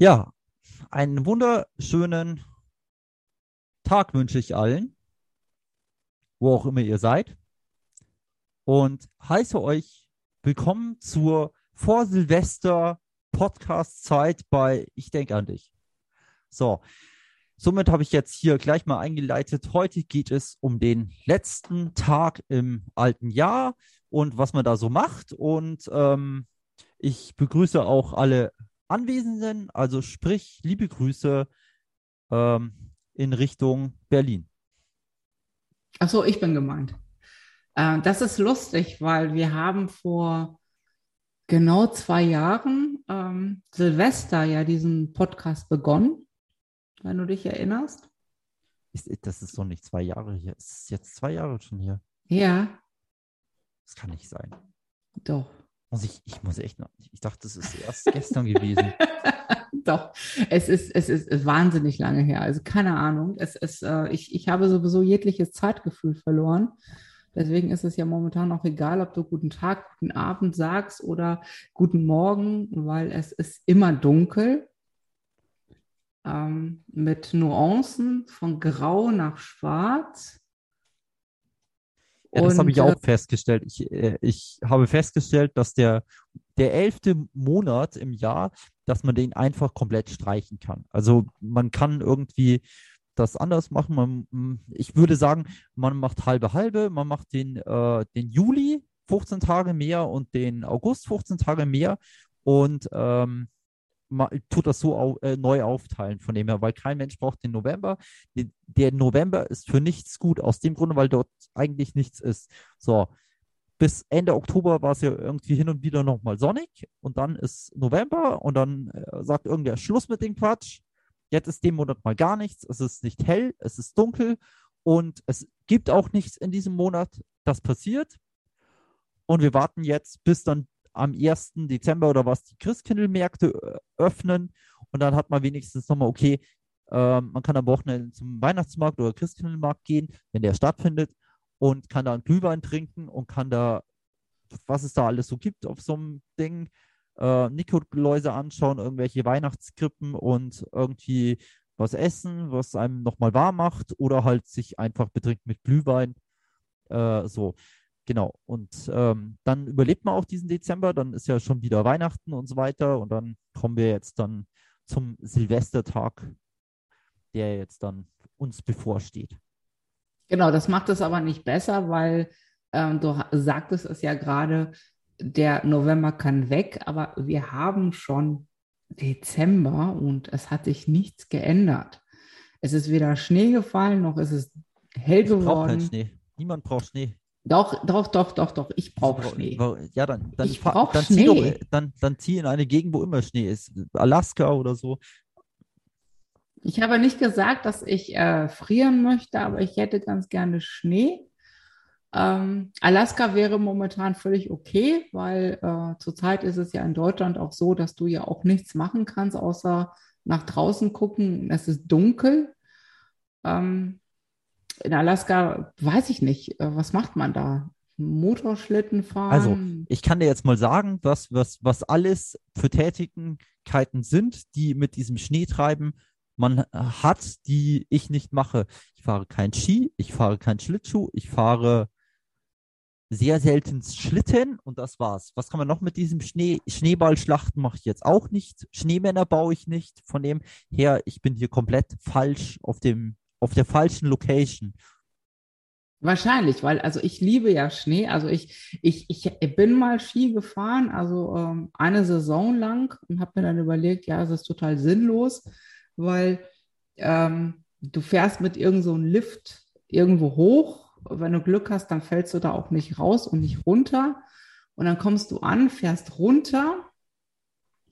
Ja, einen wunderschönen Tag wünsche ich allen, wo auch immer ihr seid. Und heiße euch willkommen zur Vor-Silvester Podcast-Zeit bei Ich denke an dich. So, somit habe ich jetzt hier gleich mal eingeleitet. Heute geht es um den letzten Tag im alten Jahr und was man da so macht. Und ähm, ich begrüße auch alle Anwesenden, also sprich, liebe Grüße ähm, in Richtung Berlin. Ach so, ich bin gemeint. Äh, das ist lustig, weil wir haben vor genau zwei Jahren ähm, Silvester ja diesen Podcast begonnen, wenn du dich erinnerst. Ist, das ist doch nicht zwei Jahre hier. Es ist jetzt zwei Jahre schon hier. Ja. Das kann nicht sein. Doch. Muss ich, ich muss echt noch, ich dachte, das ist erst gestern gewesen. Doch, es ist, es ist wahnsinnig lange her. Also keine Ahnung. Es ist, äh, ich, ich habe sowieso jegliches Zeitgefühl verloren. Deswegen ist es ja momentan auch egal, ob du guten Tag, guten Abend sagst oder guten Morgen, weil es ist immer dunkel. Ähm, mit Nuancen von Grau nach Schwarz. Ja, das habe ich auch äh, festgestellt. Ich, äh, ich habe festgestellt, dass der, der elfte Monat im Jahr, dass man den einfach komplett streichen kann. Also man kann irgendwie das anders machen. Man, ich würde sagen, man macht halbe halbe, man macht den, äh, den Juli 15 Tage mehr und den August 15 Tage mehr und ähm, tut das so au äh, neu aufteilen von dem her, weil kein Mensch braucht den November. Der November ist für nichts gut, aus dem Grunde, weil dort eigentlich nichts ist. So, bis Ende Oktober war es ja irgendwie hin und wieder nochmal sonnig und dann ist November und dann äh, sagt irgendwer Schluss mit dem Quatsch. Jetzt ist dem Monat mal gar nichts. Es ist nicht hell, es ist dunkel und es gibt auch nichts in diesem Monat, das passiert. Und wir warten jetzt, bis dann am 1. Dezember oder was die Christkindlmärkte äh, öffnen und dann hat man wenigstens nochmal, okay, äh, man kann am Wochenende zum Weihnachtsmarkt oder Christkindlmarkt gehen, wenn der stattfindet und kann da einen Glühwein trinken und kann da, was es da alles so gibt auf so einem Ding, äh, Nikoläuse anschauen, irgendwelche Weihnachtskrippen und irgendwie was essen, was einem nochmal warm macht oder halt sich einfach betrinkt mit Glühwein. Äh, so. Genau. Und ähm, dann überlebt man auch diesen Dezember, dann ist ja schon wieder Weihnachten und so weiter. Und dann kommen wir jetzt dann zum Silvestertag, der jetzt dann uns bevorsteht. Genau, das macht es aber nicht besser, weil ähm, du sagtest es ja gerade, der November kann weg, aber wir haben schon Dezember und es hat sich nichts geändert. Es ist weder Schnee gefallen, noch ist es hell ich geworden. Keinen Schnee. Niemand braucht Schnee. Doch, doch, doch, doch, doch. Ich brauche Schnee. Ja, dann, dann, ich brauche dann Schnee. Zieh doch, dann, dann zieh in eine Gegend, wo immer Schnee ist. Alaska oder so. Ich habe nicht gesagt, dass ich äh, frieren möchte, aber ich hätte ganz gerne Schnee. Ähm, Alaska wäre momentan völlig okay, weil äh, zurzeit ist es ja in Deutschland auch so, dass du ja auch nichts machen kannst, außer nach draußen gucken. Es ist dunkel. Ähm, in Alaska weiß ich nicht, äh, was macht man da? Motorschlitten fahren? Also, ich kann dir jetzt mal sagen, was, was, was alles für Tätigkeiten sind, die mit diesem Schneetreiben man hat, die ich nicht mache. Ich fahre kein Ski, ich fahre kein Schlittschuh, ich fahre sehr selten Schlitten und das war's. Was kann man noch mit diesem Schnee? Schneeballschlachten mache ich jetzt auch nicht. Schneemänner baue ich nicht. Von dem her, ich bin hier komplett falsch auf dem auf der falschen Location. Wahrscheinlich, weil also ich liebe ja Schnee. Also ich, ich, ich bin mal Ski gefahren, also ähm, eine Saison lang und habe mir dann überlegt, ja, es ist total sinnlos, weil ähm, du fährst mit irgendeinem so Lift irgendwo hoch. Wenn du Glück hast, dann fällst du da auch nicht raus und nicht runter. Und dann kommst du an, fährst runter,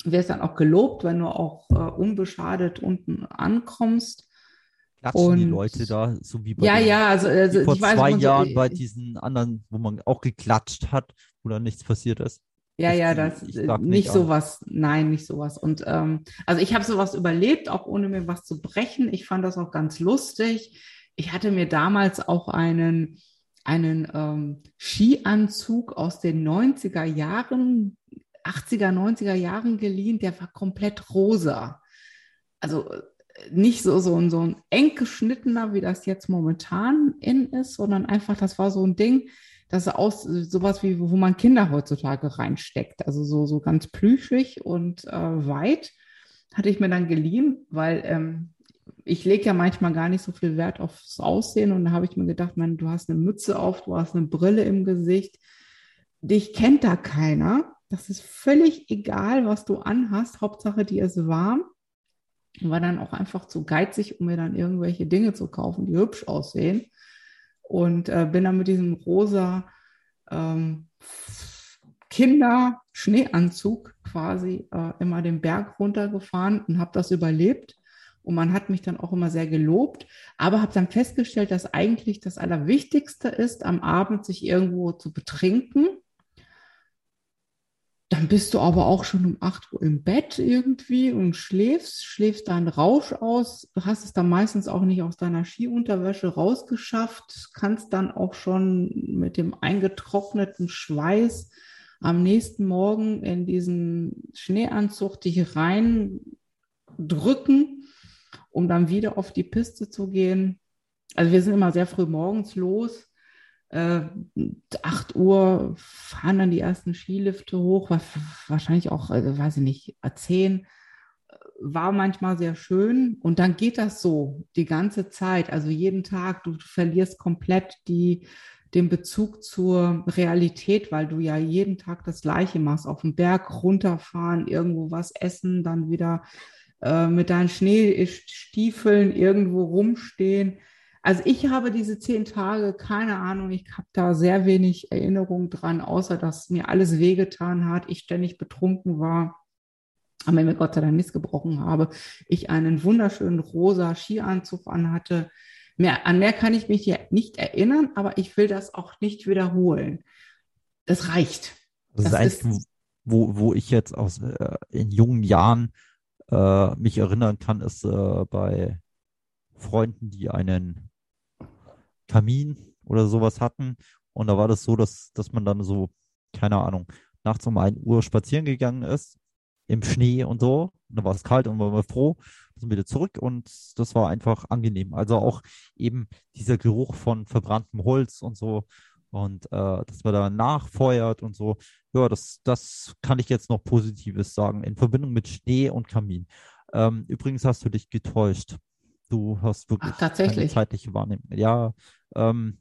wirst dann auch gelobt, wenn du auch äh, unbeschadet unten ankommst klatschen und, die Leute da, so wie bei ja, den, ja, also, also vor zwei so, Jahren bei diesen anderen, wo man auch geklatscht hat, wo dann nichts passiert ist. Ja, ich, ja, das ich, ich nicht sowas, nein, nicht sowas. Und ähm, also ich habe sowas überlebt, auch ohne mir was zu brechen. Ich fand das auch ganz lustig. Ich hatte mir damals auch einen, einen ähm, Skianzug aus den 90er Jahren, 80er, 90er Jahren geliehen, der war komplett rosa. also nicht so, so, so ein eng geschnittener, wie das jetzt momentan in ist, sondern einfach, das war so ein Ding, das aus sowas wie, wo man Kinder heutzutage reinsteckt. Also so, so ganz plüschig und äh, weit hatte ich mir dann geliehen, weil ähm, ich lege ja manchmal gar nicht so viel Wert aufs Aussehen und da habe ich mir gedacht, man, du hast eine Mütze auf, du hast eine Brille im Gesicht, dich kennt da keiner. Das ist völlig egal, was du anhast. Hauptsache, dir ist warm. Und war dann auch einfach zu geizig, um mir dann irgendwelche Dinge zu kaufen, die hübsch aussehen. Und äh, bin dann mit diesem rosa ähm, Kinder-Schneeanzug quasi äh, immer den Berg runtergefahren und habe das überlebt. Und man hat mich dann auch immer sehr gelobt, aber habe dann festgestellt, dass eigentlich das Allerwichtigste ist, am Abend sich irgendwo zu betrinken dann bist du aber auch schon um 8 Uhr im Bett irgendwie und schläfst, schläfst deinen Rausch aus, hast es dann meistens auch nicht aus deiner Skiunterwäsche rausgeschafft, kannst dann auch schon mit dem eingetrockneten Schweiß am nächsten Morgen in diesen Schneeanzug dich reindrücken, um dann wieder auf die Piste zu gehen. Also wir sind immer sehr früh morgens los äh, 8 Uhr fahren dann die ersten Skilifte hoch, wahrscheinlich auch, also weiß ich nicht, 10 war manchmal sehr schön und dann geht das so die ganze Zeit, also jeden Tag, du verlierst komplett die, den Bezug zur Realität, weil du ja jeden Tag das Gleiche machst, auf den Berg runterfahren, irgendwo was essen, dann wieder äh, mit deinen Schneestiefeln irgendwo rumstehen. Also ich habe diese zehn Tage, keine Ahnung, ich habe da sehr wenig Erinnerung dran, außer dass mir alles wehgetan hat, ich ständig betrunken war, aber mir Gott sei Dank nichts gebrochen habe, ich einen wunderschönen rosa Skianzug anhatte. Mehr, an mehr kann ich mich hier nicht erinnern, aber ich will das auch nicht wiederholen. Das reicht. Das, das ist eigentlich, wo, wo ich jetzt aus äh, in jungen Jahren äh, mich erinnern kann, ist äh, bei Freunden, die einen Kamin oder sowas hatten. Und da war das so, dass, dass man dann so, keine Ahnung, nachts um 1 Uhr spazieren gegangen ist, im Schnee und so. Und da war es kalt und war wir froh, sind wieder zurück und das war einfach angenehm. Also auch eben dieser Geruch von verbranntem Holz und so und äh, dass man da nachfeuert und so. Ja, das, das kann ich jetzt noch Positives sagen in Verbindung mit Schnee und Kamin. Ähm, übrigens hast du dich getäuscht. Du hast wirklich Ach, tatsächlich. zeitliche Wahrnehmung. Ja, ähm,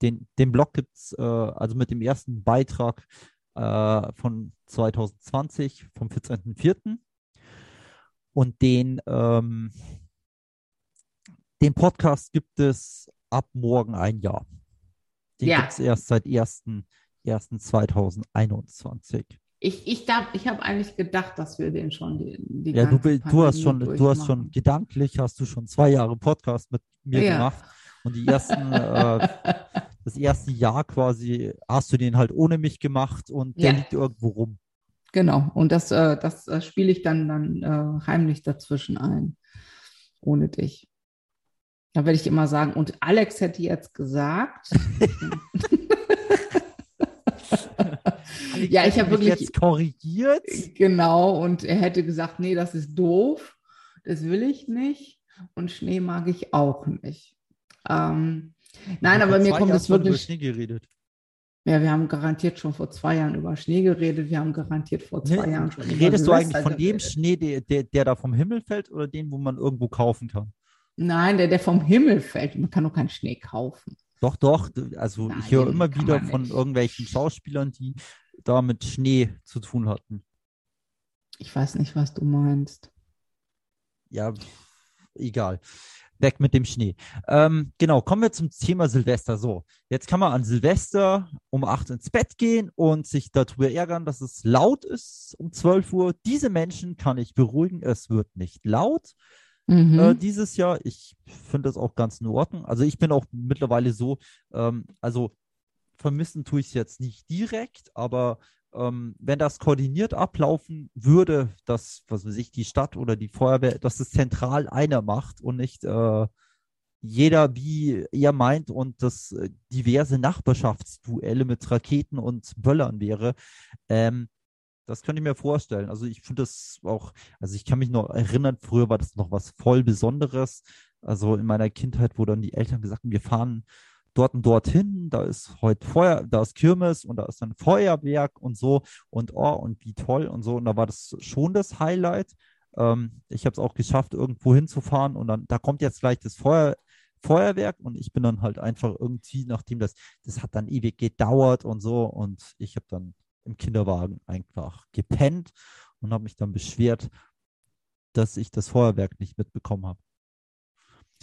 den, den Blog gibt es äh, also mit dem ersten Beitrag äh, von 2020 vom 14.04. Und den, ähm, den Podcast gibt es ab morgen ein Jahr. Den ja. gibt es erst seit 1.1.2021 ich, ich, ich habe eigentlich gedacht, dass wir den schon die, die Ja, du, du hast schon, du hast schon gedanklich, hast du schon zwei Jahre Podcast mit mir ja. gemacht. Und die ersten, äh, das erste Jahr quasi hast du den halt ohne mich gemacht und der ja. liegt irgendwo rum. Genau, und das, äh, das äh, spiele ich dann, dann äh, heimlich dazwischen ein, ohne dich. Da werde ich immer sagen, und Alex hätte jetzt gesagt. ja, ich habe wirklich jetzt korrigiert. Genau, und er hätte gesagt, nee, das ist doof, das will ich nicht und Schnee mag ich auch nicht. Ähm, nein, aber mir kommt es wirklich. Über Schnee geredet. Ja, wir haben garantiert schon vor zwei Jahren über Schnee geredet. Wir haben garantiert vor zwei nee, Jahren schon Redest du eigentlich von dem Schnee, der, der, der da vom Himmel fällt oder dem, wo man irgendwo kaufen kann? Nein, der, der vom Himmel fällt. Man kann doch keinen Schnee kaufen. Doch, doch. Also Nein, ich höre immer wieder von irgendwelchen Schauspielern, die da mit Schnee zu tun hatten. Ich weiß nicht, was du meinst. Ja, egal. Weg mit dem Schnee. Ähm, genau, kommen wir zum Thema Silvester. So, jetzt kann man an Silvester um 8 ins Bett gehen und sich darüber ärgern, dass es laut ist um 12 Uhr. Diese Menschen kann ich beruhigen, es wird nicht laut. Mhm. Äh, dieses Jahr, ich finde das auch ganz in Ordnung. Also ich bin auch mittlerweile so, ähm, also vermissen tue ich es jetzt nicht direkt, aber ähm, wenn das koordiniert ablaufen würde, dass, was weiß ich, die Stadt oder die Feuerwehr, dass es zentral einer macht und nicht äh, jeder wie er meint und das äh, diverse Nachbarschaftsduelle mit Raketen und Böllern wäre, ähm, Das könnte ich mir vorstellen. Also ich finde das auch, also ich kann mich noch erinnern, früher war das noch was voll Besonderes. Also in meiner Kindheit, wo dann die Eltern gesagt haben, wir fahren dort und dorthin, da ist heute Feuer, da ist Kirmes und da ist ein Feuerwerk und so und oh, und wie toll und so. Und da war das schon das Highlight. Ähm, ich habe es auch geschafft, irgendwo hinzufahren und dann, da kommt jetzt gleich das Feuer, Feuerwerk und ich bin dann halt einfach irgendwie, nachdem das, das hat dann ewig gedauert und so und ich habe dann im Kinderwagen einfach gepennt und habe mich dann beschwert, dass ich das Feuerwerk nicht mitbekommen habe.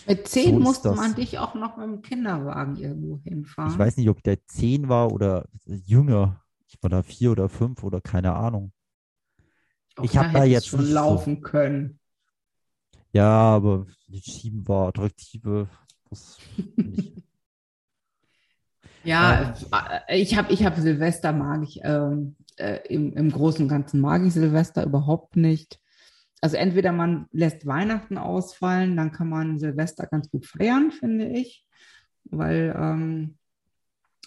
Mit zehn so musste man dich auch noch mit dem Kinderwagen irgendwo hinfahren. Ich weiß nicht, ob der zehn war oder jünger. Ich war da vier oder fünf oder keine Ahnung. Auch ich habe da jetzt schon laufen so. können. Ja, aber die Schieben war attraktive. ja, ähm, ich habe ich hab Silvester mag ich ähm, äh, im, im Großen und Ganzen mag ich Silvester überhaupt nicht also entweder man lässt Weihnachten ausfallen, dann kann man Silvester ganz gut feiern, finde ich. Weil ähm,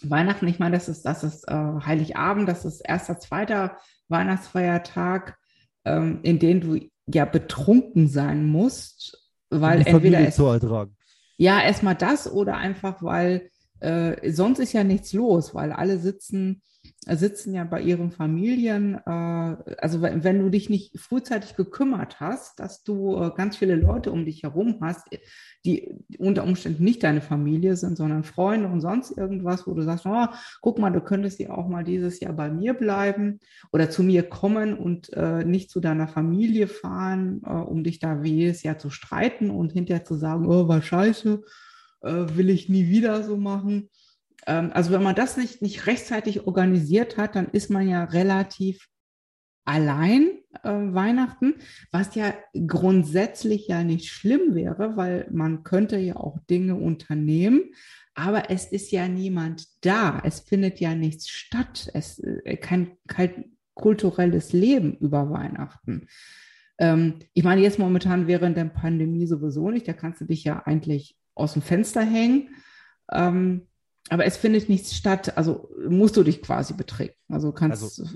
Weihnachten, ich meine, das ist, das ist äh, Heiligabend, das ist erster, zweiter Weihnachtsfeiertag, ähm, in dem du ja betrunken sein musst, weil entweder es, zu ertragen. Ja, erstmal das oder einfach, weil äh, sonst ist ja nichts los, weil alle sitzen sitzen ja bei ihren Familien, äh, also wenn, wenn, du dich nicht frühzeitig gekümmert hast, dass du äh, ganz viele Leute um dich herum hast, die unter Umständen nicht deine Familie sind, sondern Freunde und sonst irgendwas, wo du sagst, oh, guck mal, du könntest ja auch mal dieses Jahr bei mir bleiben oder zu mir kommen und äh, nicht zu deiner Familie fahren, äh, um dich da wie jedes Jahr zu streiten und hinterher zu sagen, oh, war scheiße, äh, will ich nie wieder so machen also wenn man das nicht, nicht rechtzeitig organisiert hat, dann ist man ja relativ allein äh, Weihnachten, was ja grundsätzlich ja nicht schlimm wäre, weil man könnte ja auch Dinge unternehmen, aber es ist ja niemand da, es findet ja nichts statt, es äh, kein, kein kulturelles Leben über Weihnachten. Ähm, ich meine, jetzt momentan während der Pandemie sowieso nicht, da kannst du dich ja eigentlich aus dem Fenster hängen. Ähm, aber es findet nichts statt, also musst du dich quasi betrinken. Also kannst also,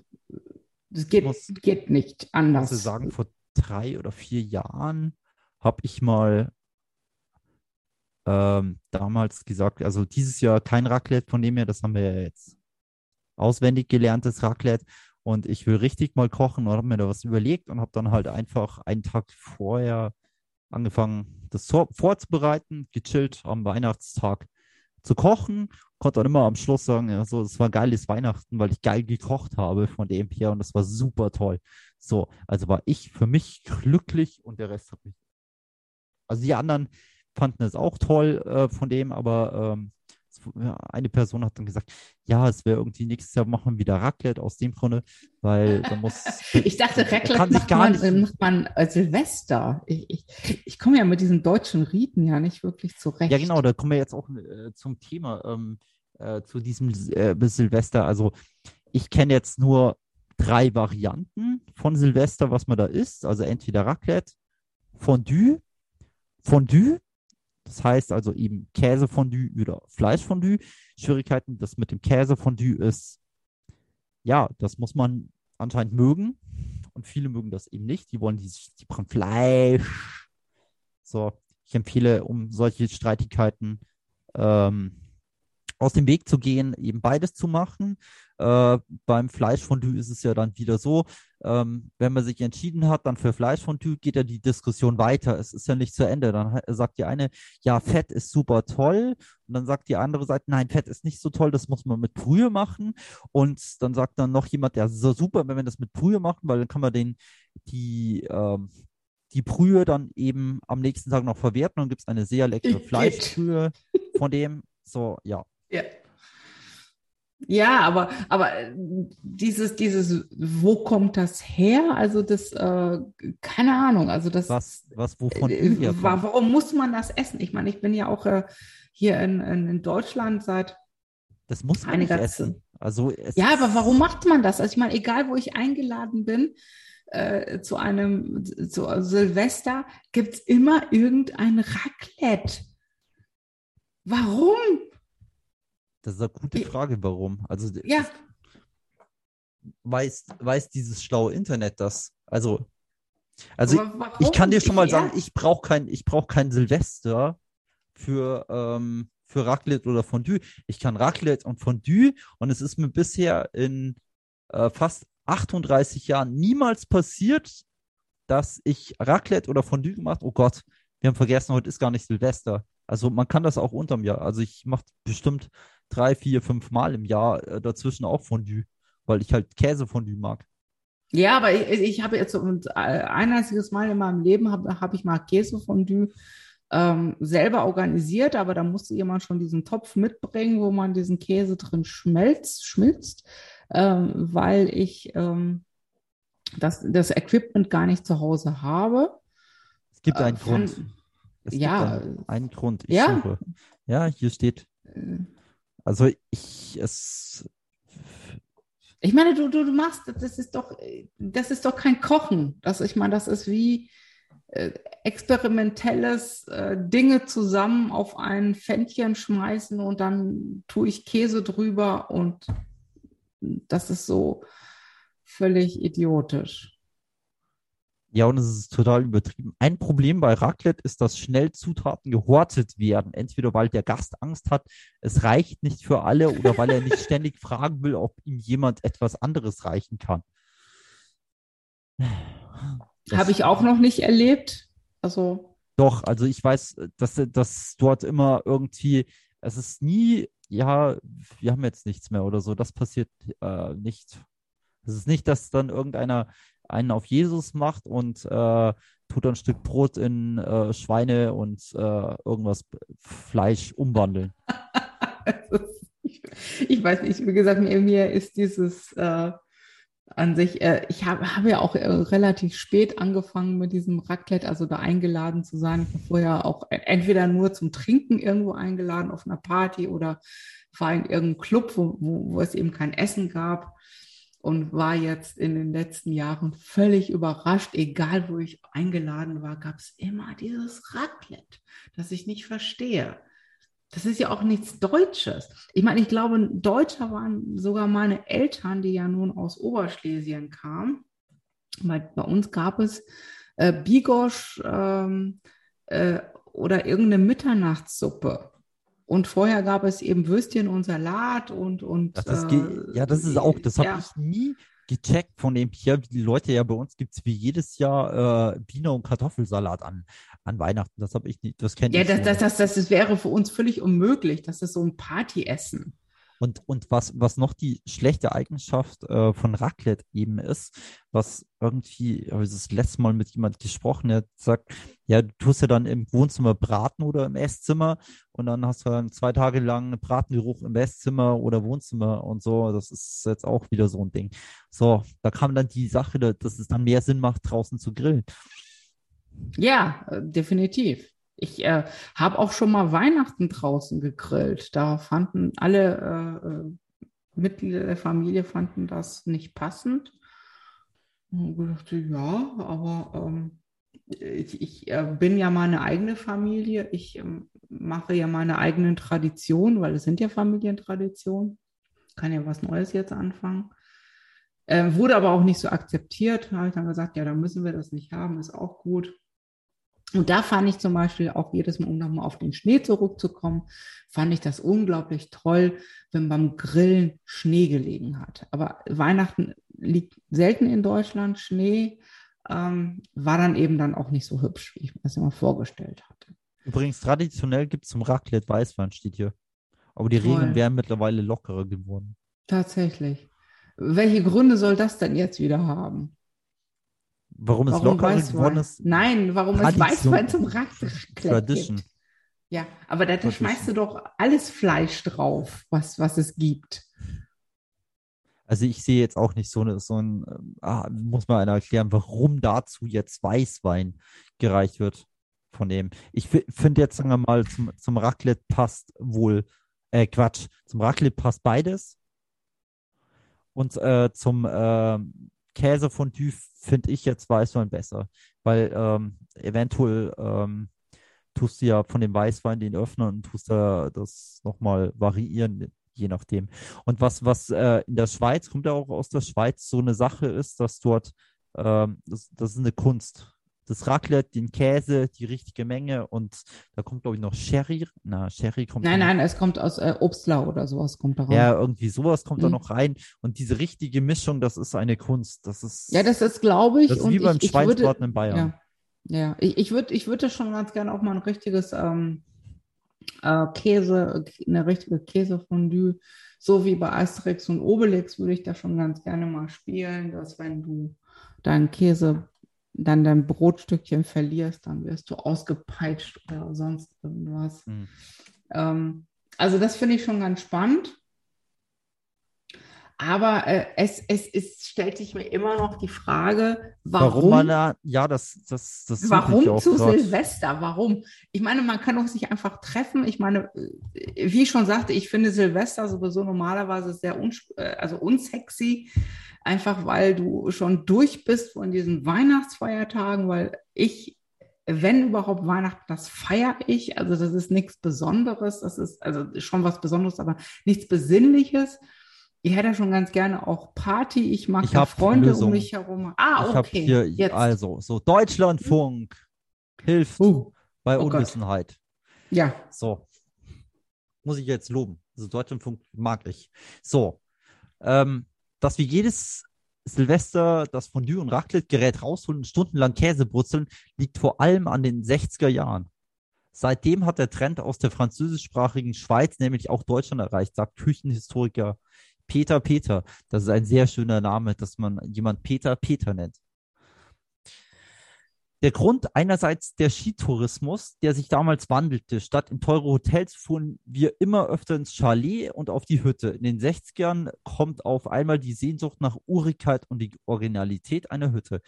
das geht, muss, geht nicht anders. Ich muss sagen, vor drei oder vier Jahren habe ich mal ähm, damals gesagt, also dieses Jahr kein Raclette von dem her, das haben wir ja jetzt auswendig gelerntes Raclette. Und ich will richtig mal kochen und habe mir da was überlegt und habe dann halt einfach einen Tag vorher angefangen, das vorzubereiten, gechillt am Weihnachtstag zu kochen. Konnte dann immer am Schluss sagen, ja, so, es war geiles Weihnachten, weil ich geil gekocht habe von dem her und das war super toll. So, also war ich für mich glücklich und der Rest hat mich. Also die anderen fanden es auch toll äh, von dem, aber ähm, eine Person hat dann gesagt, ja, es wäre irgendwie nächstes Jahr machen wir wieder Raclette aus dem Grunde, weil da muss. ich dachte, Raclette macht man, nicht... macht man äh, Silvester. Ich, ich, ich komme ja mit diesen deutschen Riten ja nicht wirklich zurecht. Ja, genau, da kommen wir jetzt auch äh, zum Thema, ähm, äh, zu diesem äh, Silvester. Also ich kenne jetzt nur drei Varianten von Silvester, was man da isst. Also entweder Raclette, Fondue, Fondue das heißt also eben Käsefondue oder Fleischfondue. Schwierigkeiten, das mit dem Käsefondue ist, ja, das muss man anscheinend mögen. Und viele mögen das eben nicht. Die wollen die, die brauchen Fleisch. So, ich empfehle, um solche Streitigkeiten ähm, aus dem Weg zu gehen, eben beides zu machen. Äh, beim Fleischfondue ist es ja dann wieder so, ähm, wenn man sich entschieden hat, dann für Fleischfondue geht ja die Diskussion weiter. Es ist ja nicht zu Ende. Dann sagt die eine, ja, Fett ist super toll. Und dann sagt die andere Seite, nein, Fett ist nicht so toll, das muss man mit Brühe machen. Und dann sagt dann noch jemand, ja, so super, wenn wir das mit Brühe machen, weil dann kann man den, die, ähm, die Brühe dann eben am nächsten Tag noch verwerten. Dann gibt es eine sehr leckere Fleischbrühe von dem. So, ja. Ja. Ja, aber, aber dieses, dieses, wo kommt das her? Also das, äh, keine Ahnung, also das. Was, was wovon äh, Warum muss man das essen? Ich meine, ich bin ja auch äh, hier in, in, in, Deutschland seit. Das muss man nicht essen. Also ja, aber warum macht man das? Also ich meine, egal wo ich eingeladen bin, äh, zu einem zu Silvester, gibt es immer irgendein Raclette. Warum? Das ist eine gute Frage, warum. Also, ja. weiß, weiß dieses schlaue Internet das? Also, also ich kann dir schon mal sagen, ich brauche kein, ich brauche kein Silvester für, ähm, für Raclette oder Fondue. Ich kann Raclette und Fondue und es ist mir bisher in äh, fast 38 Jahren niemals passiert, dass ich Raclette oder Fondue gemacht. Oh Gott, wir haben vergessen, heute ist gar nicht Silvester. Also man kann das auch unterm Jahr. Also ich mache bestimmt drei, vier, fünf Mal im Jahr äh, dazwischen auch Fondue, weil ich halt Käsefondue mag. Ja, aber ich, ich habe jetzt ein einziges Mal in meinem Leben habe hab ich mal Käsefondue ähm, selber organisiert, aber da musste jemand schon diesen Topf mitbringen, wo man diesen Käse drin schmelzt, schmilzt, ähm, weil ich ähm, das, das Equipment gar nicht zu Hause habe. Es gibt einen äh, Grund. Es ja. Einen, einen, Grund. Ich ja. Suche. Ja, hier steht. Also ich, es. Ich meine, du, du, du machst, das ist doch, das ist doch kein Kochen. Das, ich meine, das ist wie äh, experimentelles äh, Dinge zusammen auf ein Fändchen schmeißen und dann tue ich Käse drüber und das ist so völlig idiotisch. Ja, und es ist total übertrieben. Ein Problem bei Raclette ist, dass schnell Zutaten gehortet werden. Entweder weil der Gast Angst hat, es reicht nicht für alle, oder weil er nicht ständig fragen will, ob ihm jemand etwas anderes reichen kann. Habe ich auch noch nicht erlebt. Also. Doch, also ich weiß, dass, dass dort immer irgendwie, es ist nie, ja, wir haben jetzt nichts mehr oder so. Das passiert äh, nicht. Es ist nicht, dass dann irgendeiner einen auf Jesus macht und äh, tut ein Stück Brot in äh, Schweine und äh, irgendwas Fleisch umwandeln. ich weiß nicht, wie gesagt, mir, ist dieses äh, an sich, äh, ich habe hab ja auch äh, relativ spät angefangen mit diesem Raclette, also da eingeladen zu sein. Ich war vorher auch entweder nur zum Trinken irgendwo eingeladen auf einer Party oder war in irgendeinem Club, wo, wo, wo es eben kein Essen gab und war jetzt in den letzten Jahren völlig überrascht. Egal, wo ich eingeladen war, gab es immer dieses Raclette, das ich nicht verstehe. Das ist ja auch nichts Deutsches. Ich meine, ich glaube, Deutscher waren sogar meine Eltern, die ja nun aus Oberschlesien kamen. Bei, bei uns gab es äh, Bigosch ähm, äh, oder irgendeine Mitternachtssuppe. Und vorher gab es eben Würstchen und Salat und. und das ist, äh, ja, das ist auch, das habe ja. ich nie gecheckt von dem hier. Die Leute ja bei uns gibt es wie jedes Jahr äh, Biene und Kartoffelsalat an, an Weihnachten. Das habe ich nicht, das kenne ja, ich. Ja, das, das, das, das wäre für uns völlig unmöglich. Das ist so ein Partyessen. Und, und was, was noch die schlechte Eigenschaft äh, von Raclette eben ist, was irgendwie, habe ich das letzte Mal mit jemand gesprochen, der sagt, ja, du tust ja dann im Wohnzimmer braten oder im Esszimmer und dann hast du dann zwei Tage lang Bratengeruch im Esszimmer oder Wohnzimmer und so. Das ist jetzt auch wieder so ein Ding. So, da kam dann die Sache, dass es dann mehr Sinn macht, draußen zu grillen. Ja, äh, definitiv. Ich äh, habe auch schon mal Weihnachten draußen gegrillt. Da fanden alle äh, äh Mitglieder der Familie fanden das nicht passend. Und ich dachte, ja, aber ähm, ich, ich äh, bin ja meine eigene Familie. Ich ähm, mache ja meine eigenen Traditionen, weil es sind ja Familientraditionen. Kann ja was Neues jetzt anfangen. Äh, wurde aber auch nicht so akzeptiert. Da habe ich dann gesagt, ja, dann müssen wir das nicht haben, ist auch gut. Und da fand ich zum Beispiel auch jedes Mal, um nochmal auf den Schnee zurückzukommen, fand ich das unglaublich toll, wenn beim Grillen Schnee gelegen hat. Aber Weihnachten liegt selten in Deutschland Schnee, ähm, war dann eben dann auch nicht so hübsch, wie ich mir das immer vorgestellt hatte. Übrigens, traditionell gibt es zum Raclette Weißwein, steht hier. Aber die Regeln wären mittlerweile lockerer geworden. Tatsächlich. Welche Gründe soll das denn jetzt wieder haben? Warum es warum lockerer geworden ist? Nein, warum Tradition. es Weißwein zum Raclette. Gibt. Ja, aber da, da schmeißt du doch alles Fleisch drauf, was, was es gibt. Also ich sehe jetzt auch nicht so, eine, so ein, ah, muss mal einer erklären, warum dazu jetzt Weißwein gereicht wird von dem. Ich finde jetzt, sagen wir mal, zum, zum Raclette passt wohl, äh, Quatsch, zum Raclette passt beides. Und äh, zum äh, Käsefondue finde ich jetzt Weißwein besser, weil ähm, eventuell ähm, tust du ja von dem Weißwein den öffnen und tust da das nochmal variieren, je nachdem. Und was, was äh, in der Schweiz, kommt ja auch aus der Schweiz, so eine Sache ist, dass dort, ähm, das, das ist eine Kunst. Das Raclette, den Käse, die richtige Menge und da kommt, glaube ich, noch Sherry. Na, Sherry kommt. Nein, nein, es kommt aus äh, Obstler oder sowas kommt da rein. Ja, irgendwie sowas kommt mhm. da noch rein. Und diese richtige Mischung, das ist eine Kunst. Das ist. Ja, das ist, glaube ich. Das ist wie beim Schweinsbraten in Bayern. Ja, ja. ich, ich würde ich würd schon ganz gerne auch mal ein richtiges ähm, äh, Käse, eine richtige Käsefondue, so wie bei Asterix und Obelix würde ich da schon ganz gerne mal spielen, dass wenn du deinen Käse, dann dein Brotstückchen verlierst, dann wirst du ausgepeitscht oder sonst irgendwas. Mhm. Ähm, also das finde ich schon ganz spannend. Aber äh, es, es, es stellt sich mir immer noch die Frage, warum, warum man ja, das, das, das warum zu grad. Silvester? Warum? Ich meine, man kann doch sich einfach treffen. Ich meine, äh, wie ich schon sagte, ich finde Silvester sowieso normalerweise sehr un, äh, also unsexy, einfach weil du schon durch bist von diesen Weihnachtsfeiertagen, weil ich wenn überhaupt Weihnachten, das feiere ich. Also das ist nichts Besonderes, das ist also schon was Besonderes, aber nichts Besinnliches. Ich hätte schon ganz gerne auch Party. Ich mag ich Freunde um mich herum. Ah, ich okay. Hier, Jetzt. Also, so Deutschlandfunk hilft uh, bei oh Unwissenheit. Gott. Ja. So. Muss ich jetzt loben. Also Deutschlandfunk mag ich. So. Ähm, dass wir jedes Silvester das Fondue- und Raclette-Gerät rausholen und stundenlang Käse brutzeln, liegt vor allem an den 60er Jahren. Seitdem hat der Trend aus der französischsprachigen Schweiz nämlich auch Deutschland erreicht, sagt Küchenhistoriker Peter Peter. Das ist ein sehr schöner Name, dass man jemand Peter Peter nennt. Der Grund einerseits der Skitourismus, der sich damals wandelte. Statt in teure Hotels fuhren wir immer öfter ins Chalet und auf die Hütte. In den 60ern kommt auf einmal die Sehnsucht nach Urigkeit und die Originalität einer Hütte.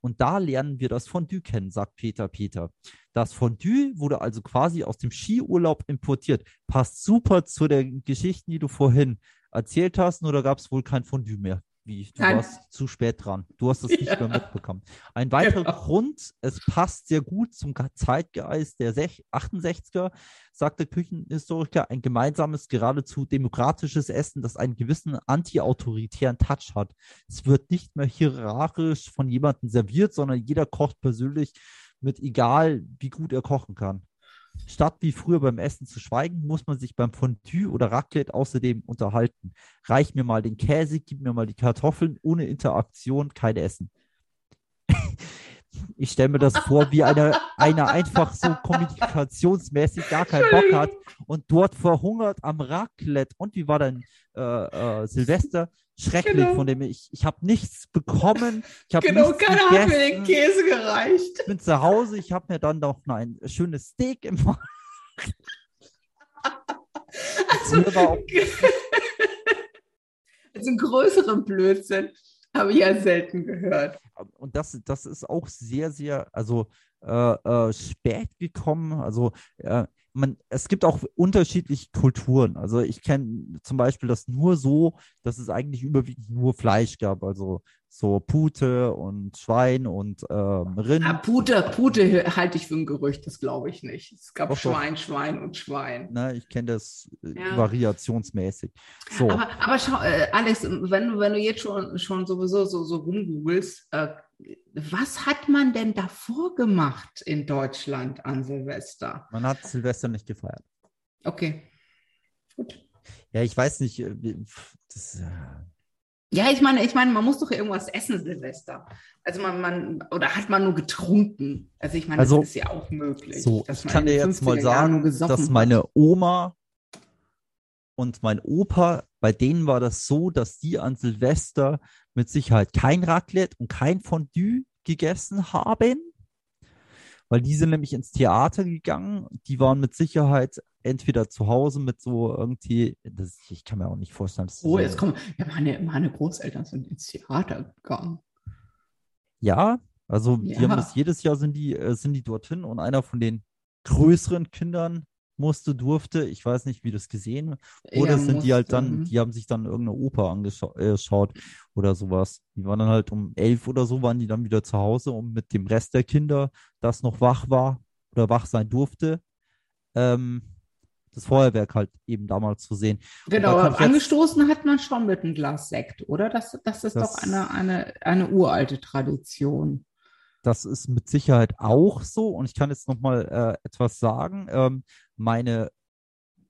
Und da lernen wir das Fondue kennen, sagt Peter Peter. Das Fondue wurde also quasi aus dem Skiurlaub importiert. Passt super zu den Geschichten, die du vorhin erzählt hast, nur da gab es wohl kein Fondue mehr. Wie, du Nein. warst zu spät dran. Du hast es nicht ja. mehr mitbekommen. Ein weiterer ja. Grund, es passt sehr gut zum Zeitgeist der 68er, sagt der Küchenhistoriker, ein gemeinsames, geradezu demokratisches Essen, das einen gewissen anti-autoritären Touch hat. Es wird nicht mehr hierarchisch von jemandem serviert, sondern jeder kocht persönlich mit egal, wie gut er kochen kann. Statt wie früher beim Essen zu schweigen, muss man sich beim Fondue oder Raclette außerdem unterhalten. Reich mir mal den Käse, gib mir mal die Kartoffeln, ohne Interaktion kein Essen. ich stelle mir das vor, wie einer eine einfach so kommunikationsmäßig gar keinen Bock hat und dort verhungert am Raclette. Und wie war dein äh, äh, Silvester? Schrecklich, genau. von dem ich, ich habe nichts bekommen. Ich genau, keiner hat mir den Käse gereicht. Ich bin zu Hause, ich habe mir dann noch ein schönes Steak im also, also einen größeren Blödsinn habe ich ja selten gehört. Und das, das ist auch sehr, sehr, also äh, äh, spät gekommen. Also äh, man, es gibt auch unterschiedliche Kulturen. Also ich kenne zum Beispiel das nur so, dass es eigentlich überwiegend nur Fleisch gab. Also so Pute und Schwein und ähm, Rind. Ah, Pute, Pute halte ich für ein Gerücht, das glaube ich nicht. Es gab doch, Schwein, doch. Schwein und Schwein. Na, ich kenne das äh, ja. variationsmäßig. So. Aber, aber schau, äh, Alex, wenn, wenn du jetzt schon, schon sowieso so, so rumgoogelst, äh, was hat man denn davor gemacht in Deutschland an Silvester? Man hat Silvester nicht gefeiert. Okay. Gut. Ja, ich weiß nicht. Äh, das, äh, ja, ich meine, ich meine, man muss doch irgendwas essen, Silvester. Also man, man, oder hat man nur getrunken? Also ich meine, also, das ist ja auch möglich. So, ich kann dir jetzt mal sagen, dass meine Oma und mein Opa, bei denen war das so, dass die an Silvester mit Sicherheit kein Raclette und kein Fondue gegessen haben, weil die sind nämlich ins Theater gegangen. Die waren mit Sicherheit entweder zu Hause mit so irgendwie, das, ich kann mir auch nicht vorstellen. oh, jetzt kommen, ja, meine, meine Großeltern sind ins Theater gegangen. Ja, also ja. die haben das jedes Jahr sind die, äh, sind die dorthin und einer von den größeren Kindern musste, durfte, ich weiß nicht, wie das gesehen oder ja, sind musste. die halt dann, mhm. die haben sich dann irgendeine Oper angeschaut äh, oder sowas. Die waren dann halt um elf oder so, waren die dann wieder zu Hause und mit dem Rest der Kinder, das noch wach war oder wach sein durfte, ähm, das Feuerwerk halt eben damals zu sehen. Genau, angestoßen hat man schon mit einem Glas Sekt, oder? Das, das ist das, doch eine, eine, eine uralte Tradition. Das ist mit Sicherheit auch so. Und ich kann jetzt noch mal äh, etwas sagen. Ähm, meine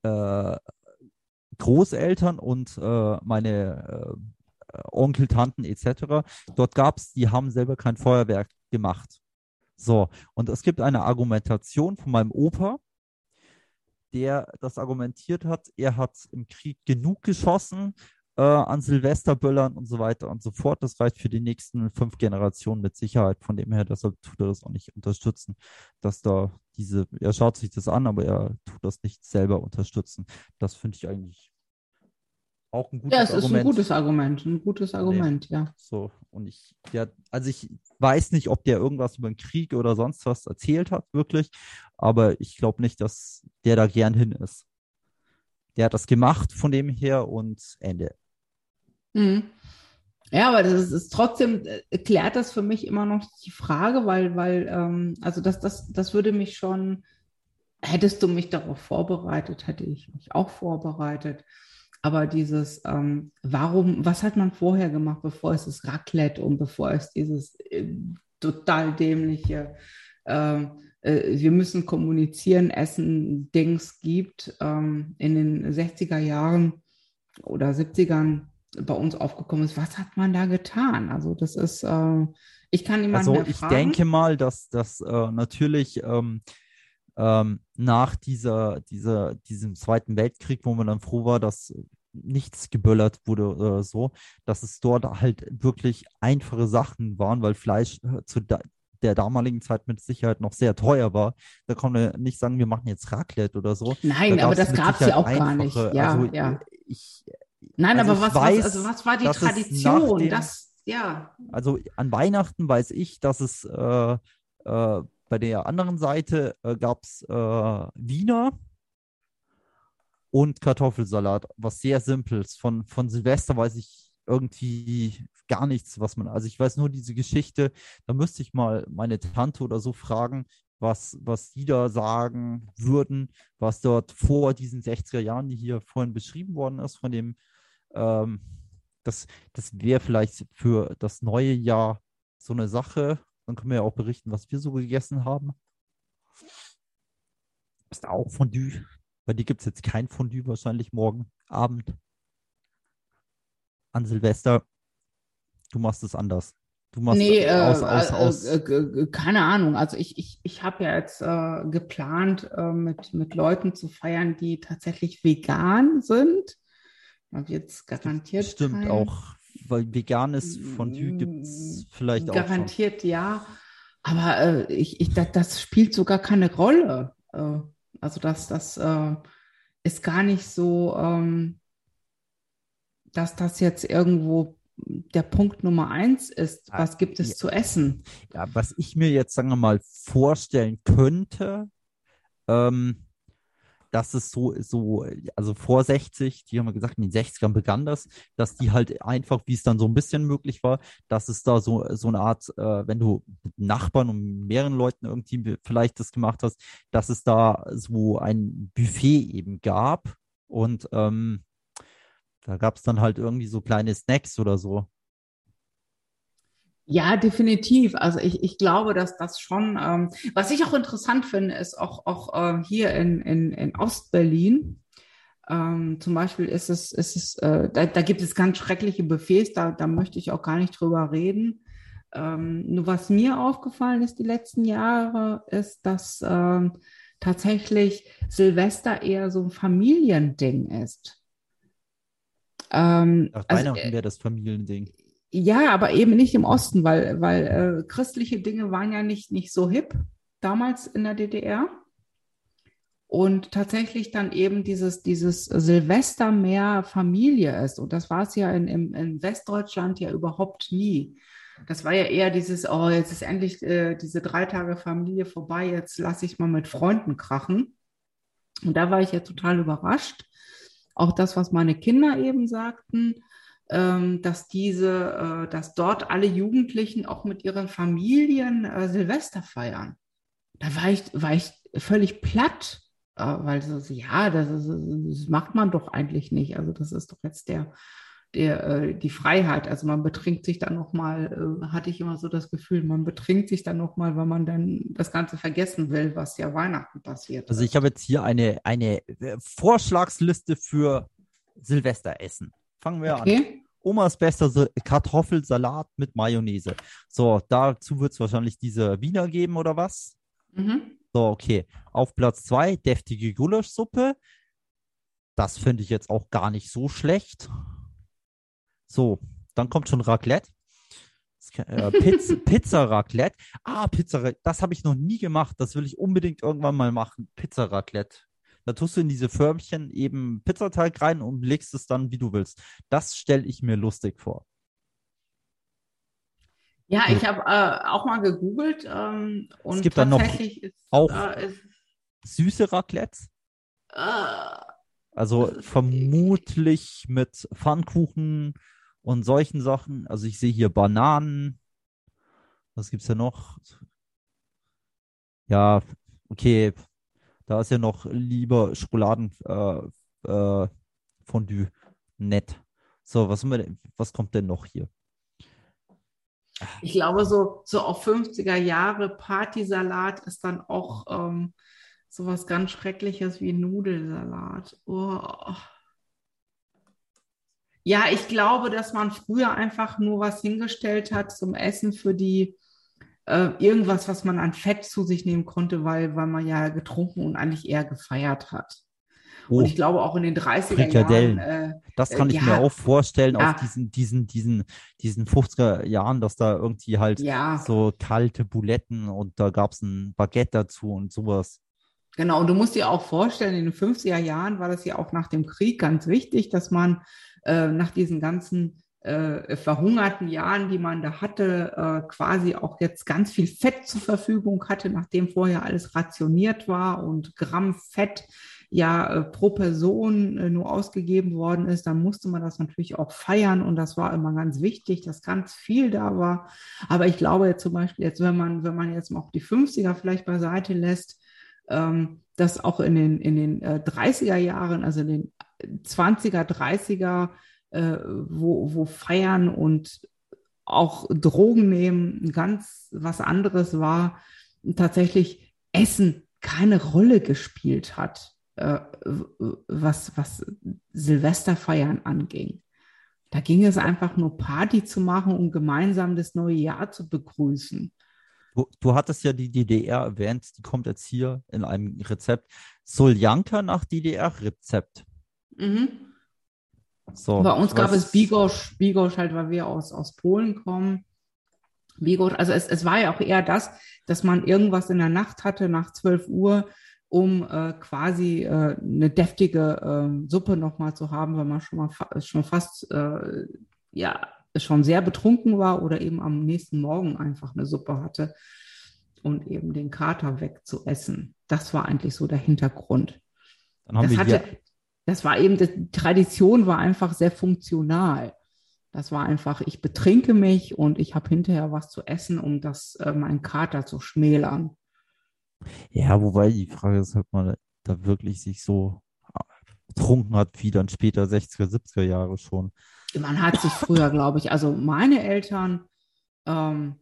äh, Großeltern und äh, meine äh, Onkel, Tanten etc. Dort gab es, die haben selber kein Feuerwerk gemacht. So, und es gibt eine Argumentation von meinem Opa, der das argumentiert hat, er hat im Krieg genug geschossen äh, an Silvesterböllern und so weiter und so fort. Das reicht für die nächsten fünf Generationen mit Sicherheit. Von dem her, deshalb tut er das auch nicht unterstützen, dass da diese, er schaut sich das an, aber er tut das nicht selber unterstützen. Das finde ich eigentlich auch ein gutes Argument. Ja, es Argument. ist ein gutes Argument, ein gutes Argument, nee. ja. So, und ich, ja, also ich weiß nicht, ob der irgendwas über den Krieg oder sonst was erzählt hat, wirklich, aber ich glaube nicht, dass der da gern hin ist. Der hat das gemacht von dem her und Ende. Mhm. Ja, aber das ist, ist trotzdem, äh, klärt das für mich immer noch die Frage, weil, weil, ähm, also das, das, das würde mich schon, hättest du mich darauf vorbereitet, hätte ich mich auch vorbereitet. Aber dieses, ähm, warum, was hat man vorher gemacht, bevor es das Raclette und bevor es dieses äh, total dämliche, äh, äh, wir müssen kommunizieren, essen, Dings gibt, ähm, in den 60er Jahren oder 70ern bei uns aufgekommen ist. Was hat man da getan? Also das ist, äh, ich kann niemanden Also ich fragen. denke mal, dass das äh, natürlich ähm, ähm, nach dieser, dieser, diesem Zweiten Weltkrieg, wo man dann froh war, dass nichts geböllert wurde oder so, dass es dort halt wirklich einfache Sachen waren, weil Fleisch äh, zu da der damaligen Zeit mit Sicherheit noch sehr teuer war. Da kann man nicht sagen, wir machen jetzt Raclette oder so. Nein, da aber das gab es ja auch gar nicht. Ja, also, ja. Ich, Nein, also aber was, weiß, was, also was war die Tradition? Dem, das, ja. Also an Weihnachten weiß ich, dass es äh, äh, bei der anderen Seite äh, gab es äh, Wiener und Kartoffelsalat, was sehr simples. Von, von Silvester weiß ich irgendwie gar nichts, was man, also ich weiß nur diese Geschichte, da müsste ich mal meine Tante oder so fragen, was, was die da sagen würden, was dort vor diesen 60er Jahren, die hier vorhin beschrieben worden ist, von dem, ähm, das, das wäre vielleicht für das neue Jahr so eine Sache. Dann können wir ja auch berichten, was wir so gegessen haben. Ist auch Fondue. Bei dir gibt es jetzt kein Fondue wahrscheinlich morgen Abend. An Silvester. Du machst es anders. Du machst nee, äh, aus, aus, aus. Äh, äh, keine Ahnung. Also ich, ich, ich habe ja jetzt äh, geplant, äh, mit, mit Leuten zu feiern, die tatsächlich vegan sind. Da wird es garantiert. Stimmt kein... auch, weil veganes Fondue gibt es vielleicht garantiert, auch. Garantiert ja. Aber äh, ich, ich, das, das, spielt sogar keine Rolle. also das, das ist gar nicht so, ähm, dass das jetzt irgendwo der Punkt Nummer eins ist, ah, was gibt es ja, zu essen? Ja, was ich mir jetzt, sagen wir mal, vorstellen könnte, ähm, dass es so, so, also vor 60, die haben wir gesagt, in den 60ern begann das, dass die halt einfach, wie es dann so ein bisschen möglich war, dass es da so, so eine Art, äh, wenn du mit Nachbarn und mehreren Leuten irgendwie vielleicht das gemacht hast, dass es da so ein Buffet eben gab und ähm, da gab es dann halt irgendwie so kleine Snacks oder so. Ja, definitiv. Also ich, ich glaube, dass das schon, ähm, was ich auch interessant finde, ist auch, auch äh, hier in, in, in Ostberlin. Ähm, zum Beispiel ist es, ist es äh, da, da gibt es ganz schreckliche Buffets, da, da möchte ich auch gar nicht drüber reden. Ähm, nur was mir aufgefallen ist die letzten Jahre, ist, dass ähm, tatsächlich Silvester eher so ein Familiending ist. Ähm, Nach also, Weihnachten also, wäre das Familiending. Ja, aber eben nicht im Osten, weil, weil äh, christliche Dinge waren ja nicht, nicht so hip damals in der DDR. Und tatsächlich dann eben dieses, dieses Silvester mehr Familie ist. Und das war es ja in, in, in Westdeutschland ja überhaupt nie. Das war ja eher dieses, oh, jetzt ist endlich äh, diese drei Tage Familie vorbei, jetzt lasse ich mal mit Freunden krachen. Und da war ich ja total überrascht. Auch das, was meine Kinder eben sagten, ähm, dass diese, äh, dass dort alle Jugendlichen auch mit ihren Familien äh, Silvester feiern. Da war ich, war ich völlig platt. äh, weil so, ja, das, ist, das macht man doch eigentlich nicht. Also das ist doch jetzt der, der, äh, die Freiheit. Also man betrinkt sich dann nochmal, äh, hatte ich immer so das Gefühl, man betrinkt sich dann nochmal, weil man dann das Ganze vergessen will, was ja Weihnachten passiert. Also ich habe jetzt hier eine, eine äh, Vorschlagsliste für Silvesteressen. Fangen wir okay. an. Omas bester Kartoffelsalat mit Mayonnaise. So, dazu wird es wahrscheinlich diese Wiener geben oder was? Mhm. So, okay. Auf Platz zwei deftige Gulaschsuppe. Das finde ich jetzt auch gar nicht so schlecht. So, dann kommt schon Raclette. Äh, Pizza, Pizza Raclette. Ah, Pizza, das habe ich noch nie gemacht. Das will ich unbedingt irgendwann mal machen. Pizza Raclette. Da tust du in diese Förmchen eben Pizzateig rein und legst es dann, wie du willst. Das stelle ich mir lustig vor. Ja, ich habe äh, auch mal gegoogelt ähm, und es gibt dann noch ist, auch äh, ist, süße Raclette. Äh, also vermutlich mit Pfannkuchen, und solchen Sachen. Also ich sehe hier Bananen. Was gibt es ja noch? Ja, okay. Da ist ja noch lieber Schokoladenfondue. Äh, äh, Nett. So, was, wir, was kommt denn noch hier? Ich glaube, so, so auf 50er Jahre Partysalat ist dann auch ähm, sowas ganz Schreckliches wie Nudelsalat. Oh. Ja, ich glaube, dass man früher einfach nur was hingestellt hat zum Essen für die äh, irgendwas, was man an Fett zu sich nehmen konnte, weil, weil man ja getrunken und eigentlich eher gefeiert hat. Oh, und ich glaube auch in den 30er Frikadellen. Jahren. Äh, das kann äh, ich ja, mir auch vorstellen, ja. auf diesen, diesen, diesen, diesen 50er Jahren, dass da irgendwie halt ja. so kalte Buletten und da gab es ein Baguette dazu und sowas. Genau, und du musst dir auch vorstellen, in den 50er Jahren war das ja auch nach dem Krieg ganz wichtig, dass man äh, nach diesen ganzen äh, verhungerten Jahren, die man da hatte, äh, quasi auch jetzt ganz viel Fett zur Verfügung hatte, nachdem vorher alles rationiert war und Gramm Fett ja äh, pro Person äh, nur ausgegeben worden ist, dann musste man das natürlich auch feiern und das war immer ganz wichtig, dass ganz viel da war. Aber ich glaube jetzt zum Beispiel jetzt, wenn man, wenn man jetzt mal auch die 50er vielleicht beiseite lässt, ähm, dass auch in den, in den äh, 30er Jahren, also in den 20er, 30er, äh, wo, wo Feiern und auch Drogen nehmen ganz was anderes war, tatsächlich Essen keine Rolle gespielt hat, äh, was, was Silvesterfeiern anging. Da ging es einfach nur Party zu machen und gemeinsam das neue Jahr zu begrüßen. Du, du, hattest ja die DDR erwähnt, die kommt jetzt hier in einem Rezept. Soljanka nach DDR-Rezept. Mhm. So, Bei uns gab es Bigosch, Bigosch halt, weil wir aus, aus Polen kommen. Bigosch, also es, es war ja auch eher das, dass man irgendwas in der Nacht hatte, nach 12 Uhr, um äh, quasi äh, eine deftige äh, Suppe nochmal zu haben, weil man schon mal fa schon fast äh, ja schon sehr betrunken war oder eben am nächsten Morgen einfach eine Suppe hatte und eben den Kater wegzuessen. Das war eigentlich so der Hintergrund. Das hatte, das war eben, die Tradition war einfach sehr funktional. Das war einfach, ich betrinke mich und ich habe hinterher was zu essen, um das äh, meinen Kater zu schmälern. Ja, wobei die Frage ist, ob man da wirklich sich so betrunken hat, wie dann später 60er, 70er Jahre schon. Man hat sich früher, glaube ich, also meine Eltern, ähm,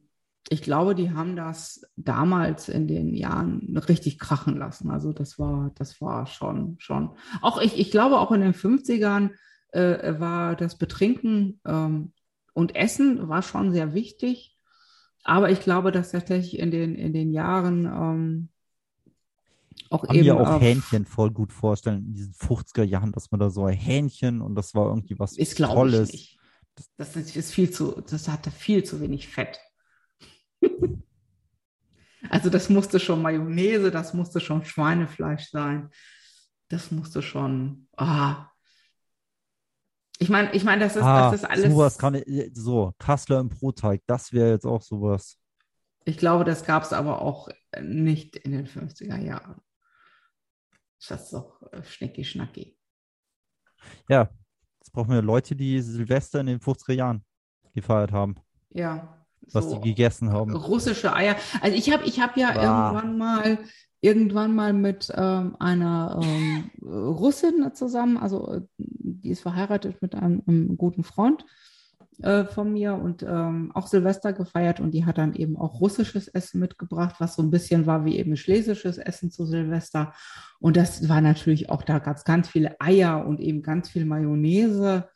ich glaube, die haben das damals in den Jahren richtig krachen lassen. Also das war, das war schon, schon. Auch ich, ich glaube, auch in den 50ern äh, war das Betrinken ähm, und Essen war schon sehr wichtig. Aber ich glaube, dass tatsächlich in den, in den Jahren ähm, auch Kann eben. mir auch Hähnchen voll gut vorstellen, in diesen 50er Jahren, dass man da so ein Hähnchen und das war irgendwie was ist, Tolles. Ich nicht. Das, das ist viel zu, das hatte viel zu wenig Fett. also das musste schon Mayonnaise, das musste schon Schweinefleisch sein. Das musste schon. Ah. Ich meine, ich meine, das ist, ah, das ist alles. Sowas kann ich, so, Kassler im Brotteig, das wäre jetzt auch sowas. Ich glaube, das gab es aber auch nicht in den 50er Jahren. Das ist doch äh, schnecki-schnacki. Ja, jetzt brauchen wir Leute, die Silvester in den 50er Jahren gefeiert haben. Ja, was so die gegessen haben. Russische Eier. Also ich habe ich hab ja ah. irgendwann mal irgendwann mal mit ähm, einer ähm, Russin zusammen, also die ist verheiratet mit einem, einem guten Freund äh, von mir und ähm, auch Silvester gefeiert und die hat dann eben auch russisches Essen mitgebracht, was so ein bisschen war wie eben schlesisches Essen zu Silvester. Und das war natürlich auch, da gab es ganz viele Eier und eben ganz viel Mayonnaise.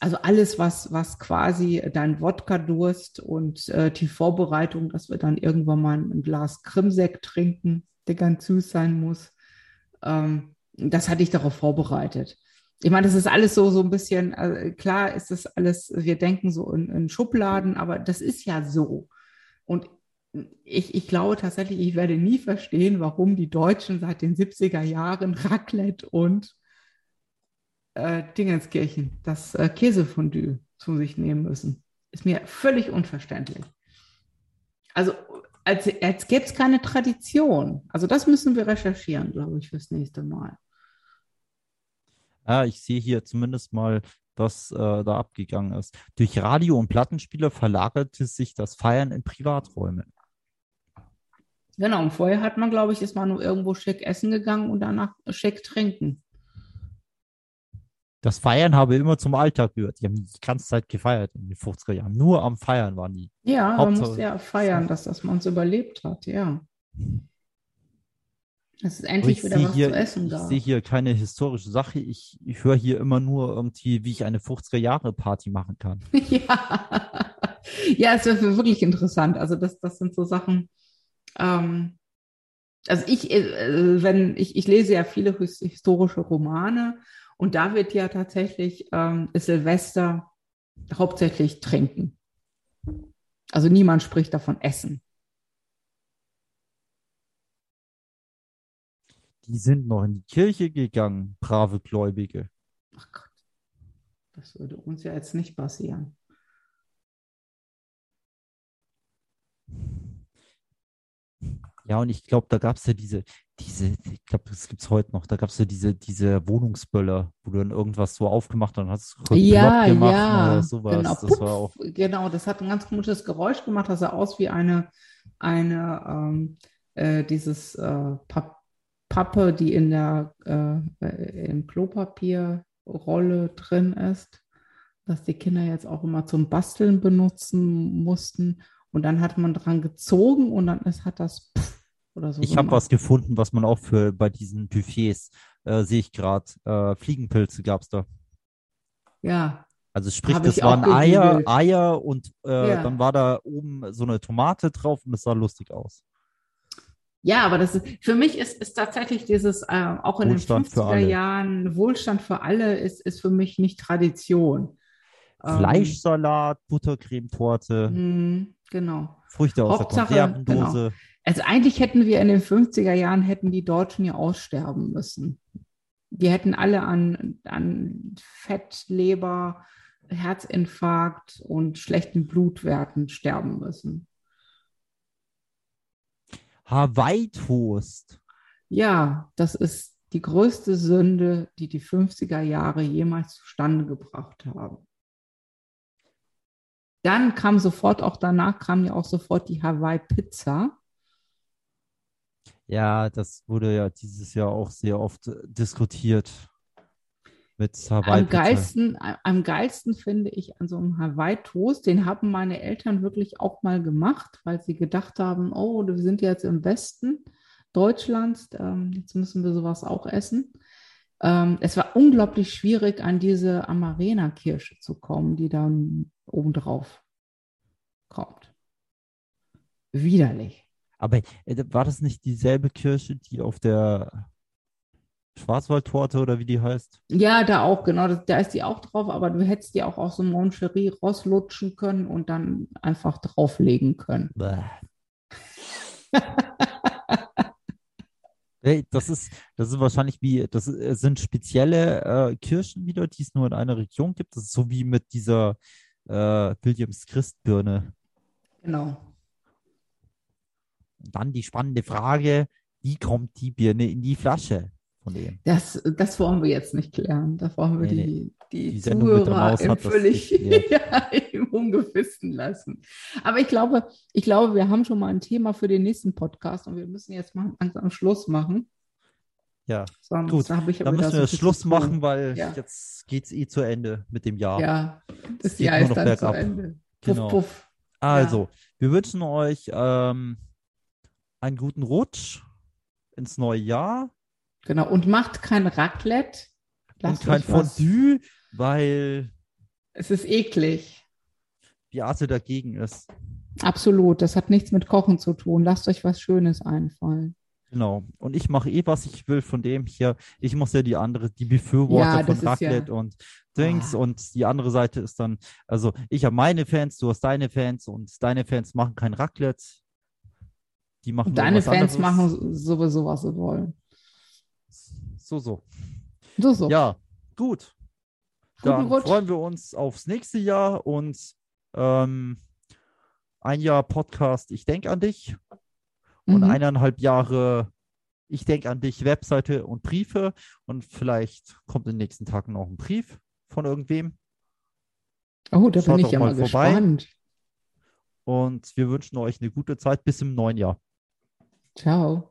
Also alles, was, was quasi dein Wodka-Durst und äh, die Vorbereitung, dass wir dann irgendwann mal ein Glas Krimsekt trinken, der ganz süß sein muss, ähm, das hatte ich darauf vorbereitet ich meine, das ist alles so, so ein bisschen, äh, klar ist das alles, wir denken so in, in, Schubladen, aber das ist ja so. Und ich, ich glaube tatsächlich, ich werde nie verstehen, warum die Deutschen seit den 70er Jahren Raclette und äh, Dingenskirchen, das äh, Käsefondue zu sich nehmen müssen. Ist mir völlig unverständlich. Also als, als gäbe es keine Tradition. Also das müssen wir recherchieren, glaube ich, fürs nächste Mal. Ja, ich sehe hier zumindest mal, was äh, da abgegangen ist. Durch Radio- und Plattenspieler verlagerte sich das Feiern in Privaträume. Genau, und vorher hat man, glaube ich, ist man nur irgendwo schick essen gegangen und danach schick trinken. Das Feiern habe immer zum Alltag gehört. Die haben die ganze Zeit gefeiert in den 50er Jahren. Nur am Feiern waren die. Ja, man muss ja feiern, dass das man es überlebt hat, ja. Es endlich wieder was hier, zu essen gab. Ich sehe hier keine historische Sache. Ich, ich höre hier immer nur irgendwie, wie ich eine 50er-Jahre-Party machen kann. ja. ja, es wäre wirklich interessant. Also das, das sind so Sachen. Ähm, also ich, äh, wenn ich, ich lese ja viele historische Romane und da wird ja tatsächlich ähm, Silvester hauptsächlich trinken. Also niemand spricht davon Essen. Die sind noch in die Kirche gegangen, brave Gläubige. Ach Gott, das würde uns ja jetzt nicht passieren. Ja, und ich glaube, da gab es ja diese, diese, ich glaube, das gibt es heute noch, da gab es ja diese, diese Wohnungsböller, wo du dann irgendwas so aufgemacht und hast ja, gemacht ja, oder sowas. Genau. Das Puff, war auch genau, das hat ein ganz komisches Geräusch gemacht, das sah aus wie eine, eine ähm, äh, dieses äh, Papier. Pappe, die in der äh, im Klopapierrolle drin ist, dass die Kinder jetzt auch immer zum Basteln benutzen mussten. Und dann hat man dran gezogen und dann ist, hat das oder so. Ich habe was gefunden, was man auch für bei diesen Buffets äh, sehe ich gerade. Äh, Fliegenpilze gab es da. Ja. Also sprich, das waren Eier, Eier und äh, ja. dann war da oben so eine Tomate drauf und es sah lustig aus. Ja, aber das ist, für mich ist, ist tatsächlich dieses, äh, auch in Wohlstand den 50er Jahren, Wohlstand für alle ist, ist für mich nicht Tradition. Ähm, Fleischsalat, Buttercremetorte. Mh, genau. Früchte aus Hauptsache, der Konservendose. Genau. Also eigentlich hätten wir in den 50er Jahren, hätten die Deutschen ja aussterben müssen. Die hätten alle an, an Fett, Leber, Herzinfarkt und schlechten Blutwerten sterben müssen. Hawaii-Toast. Ja, das ist die größte Sünde, die die 50er Jahre jemals zustande gebracht haben. Dann kam sofort, auch danach kam ja auch sofort die Hawaii-Pizza. Ja, das wurde ja dieses Jahr auch sehr oft diskutiert mit Hawaii. Am geilsten, am geilsten finde ich an so einem Hawaii-Toast, den haben meine Eltern wirklich auch mal gemacht, weil sie gedacht haben, oh, wir sind jetzt im Westen Deutschlands, ähm, jetzt müssen wir sowas auch essen. Ähm, es war unglaublich schwierig, an diese Amarena-Kirsche zu kommen, die dann obendrauf kommt. Widerlich. Aber äh, war das nicht dieselbe Kirsche, die auf der Schwarzwaldtorte oder wie die heißt. Ja, da auch, genau. Das, da ist die auch drauf, aber du hättest die auch aus so Moncherie rauslutschen können und dann einfach drauflegen können. hey, das ist, das ist wahrscheinlich wie, das sind spezielle äh, Kirschen wieder, die es nur in einer Region gibt. Das ist so wie mit dieser äh, Williams Christbirne. Genau. Und dann die spannende Frage, wie kommt die Birne in die Flasche? Von dem. Das, das wollen wir jetzt nicht klären. Da wollen wir Nee, die, die, Die Zuhörer im völlig ja, im Ungewissen lassen. Aber ich glaube, ich glaube, wir haben schon mal ein Thema für den nächsten Podcast und wir müssen jetzt mal langsam Schluss machen. Ja, Sonst Gut, habe ich ja dann müssen so wir viel Schluss machen, weil Ja. jetzt geht es eh zu Ende mit dem Jahr. Ja, das Jahr nur ist noch dann bergab. zu Ende. Puff, Genau. puff. Also, wir wünschen euch ähm, einen guten Rutsch ins neue Jahr Genau. Und macht kein Raclette. Lasst und kein euch was- Fondue, weil Es ist eklig. Beate dagegen ist. Absolut. Das hat nichts mit Kochen zu tun. Lasst euch was Schönes einfallen. Genau. Und ich mache eh, was ich will von dem hier. Ich muss ja die andere, die Befürworter Ja, von ist ja- Raclette und Dings Ah. und die andere Seite ist dann, also ich habe meine Fans, du hast deine Fans und deine Fans machen kein Raclette. Die machen Und deine Fans anderes. machen sowieso, was sie wollen. So, so. So, so. Ja, gut. Dann freuen wir uns aufs nächste Jahr und ähm, ein Jahr Podcast Ich denke an dich und Mhm. eineinhalb Jahre Ich denke an dich Webseite und Briefe und vielleicht kommt in den nächsten Tagen noch ein Brief von irgendwem Oh, da Schaut bin ich ja mal mal vorbei. gespannt. und wir wünschen euch eine gute Zeit bis im neuen Jahr. Ciao.